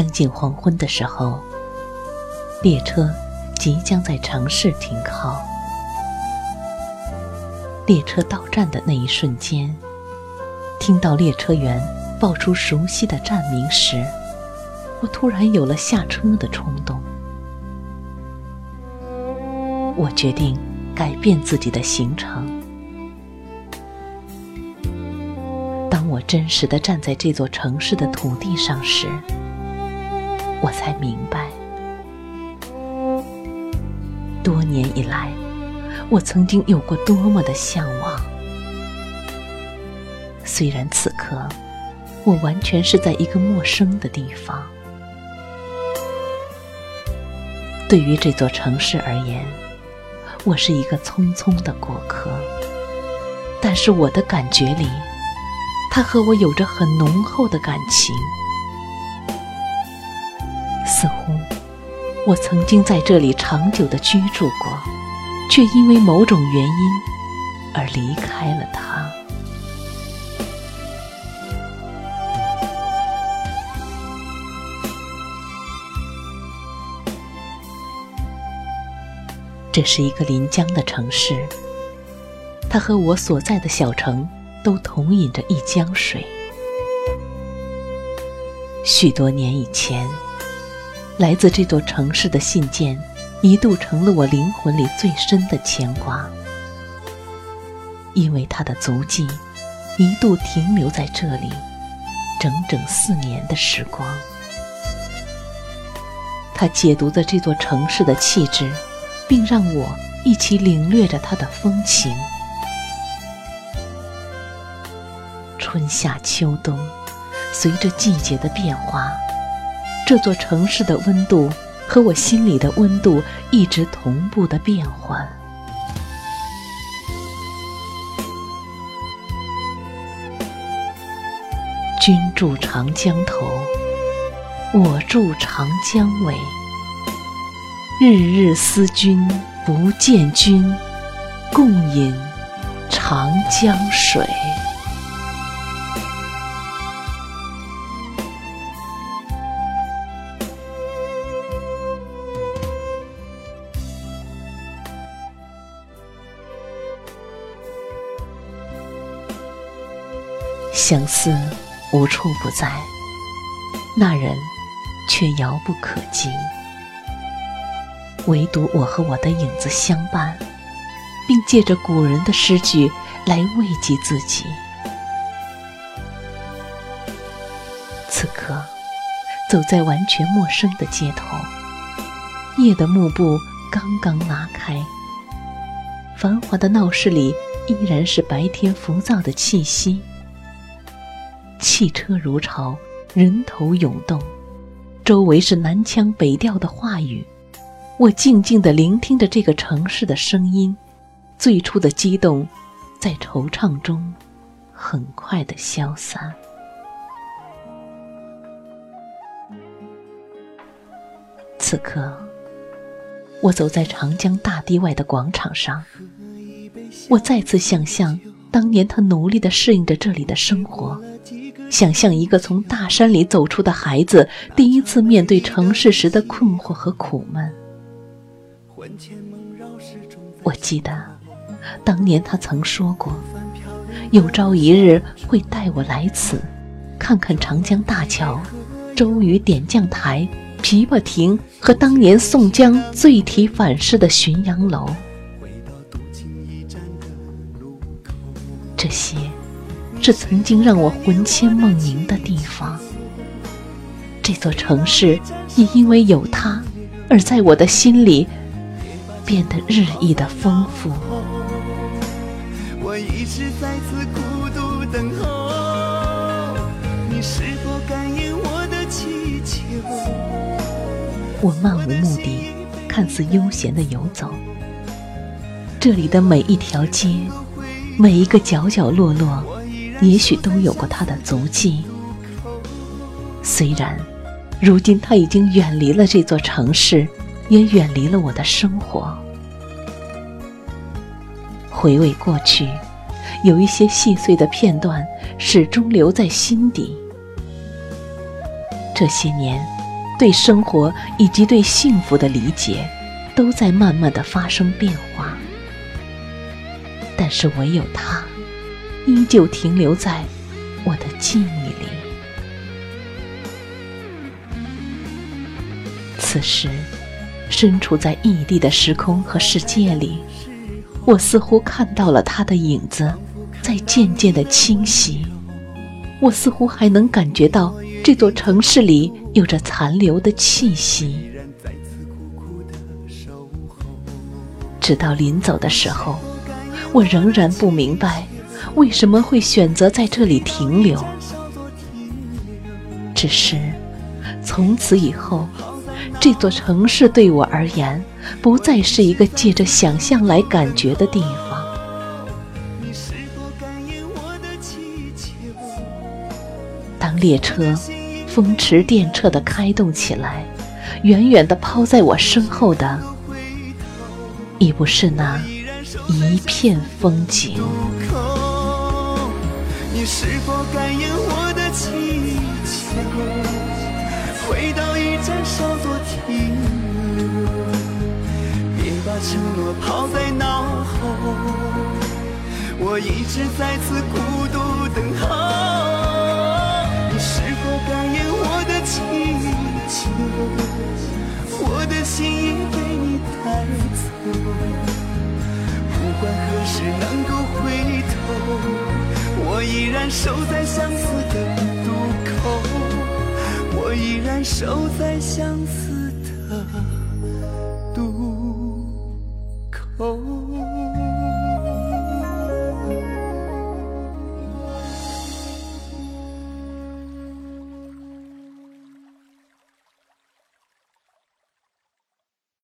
将近黄昏的时候，列车即将在城市停靠。列车到站的那一瞬间，听到列车员报出熟悉的站名时，我突然有了下车的冲动。我决定改变自己的行程。当我真实的站在这座城市的土地上时，我才明白，多年以来，我曾经有过多么的向往。虽然此刻，我完全是在一个陌生的地方。对于这座城市而言，我是一个匆匆的过客。但是我的感觉里，它和我有着很浓厚的感情。似乎我曾经在这里长久的居住过，却因为某种原因而离开了它。这是一个临江的城市，它和我所在的小城都同饮着一江水。许多年以前。来自这座城市的信件，一度成了我灵魂里最深的牵挂，因为它的足迹一度停留在这里，整整四年的时光。他解读着这座城市的气质，并让我一起领略着它的风情。春夏秋冬，随着季节的变化。这座城市的温度和我心里的温度一直同步的变换。君住长江头，我住长江尾。日日思君不见君，共饮长江水。相思无处不在，那人却遥不可及。唯独我和我的影子相伴，并借着古人的诗句来慰藉自己。此刻，走在完全陌生的街头，夜的幕布刚刚拉开，繁华的闹市里依然是白天浮躁的气息。汽车如潮，人头涌动，周围是南腔北调的话语。我静静地聆听着这个城市的声音，最初的激动，在惆怅中很快的消散。此刻，我走在长江大堤外的广场上，我再次想象当年他努力地适应着这里的生活。想象一个从大山里走出的孩子，第一次面对城市时的困惑和苦闷。我记得，当年他曾说过，有朝一日会带我来此，看看长江大桥、周瑜点将台、琵琶亭和当年宋江醉题反诗的浔阳楼，这些是曾经让我魂牵梦萦的地方。这座城市也因为有它，而在我的心里变得日益的丰富。我一直在此孤独等候，你是否感应我的祈求？我漫无目的，看似悠闲的游走。这里的每一条街，每一个角角落落，也许都有过他的足迹。虽然。如今他已经远离了这座城市，也远离了我的生活。回味过去，有一些细碎的片段始终留在心底。这些年，对生活以及对幸福的理解，都在慢慢的发生变化。但是唯有他，依旧停留在我的记忆里。此时，身处在异地的时空和世界里，我似乎看到了他的影子，在渐渐的清晰。我似乎还能感觉到这座城市里有着残留的气息。直到临走的时候，我仍然不明白，为什么会选择在这里停留。只是，从此以后。这座城市对我而言，不再是一个借着想象来感觉的地方。当列车风驰电掣地开动起来，远远地抛在我身后的，已不是那一片风景。你是否感应我的祈求？回到一站稍作停留，别把。承诺抛在脑后，我一直在此孤独等候。你是否感应我的祈求？我的心已被你带走。不管何时能够回头，我依然守在相思的渡口。我依然守在相思。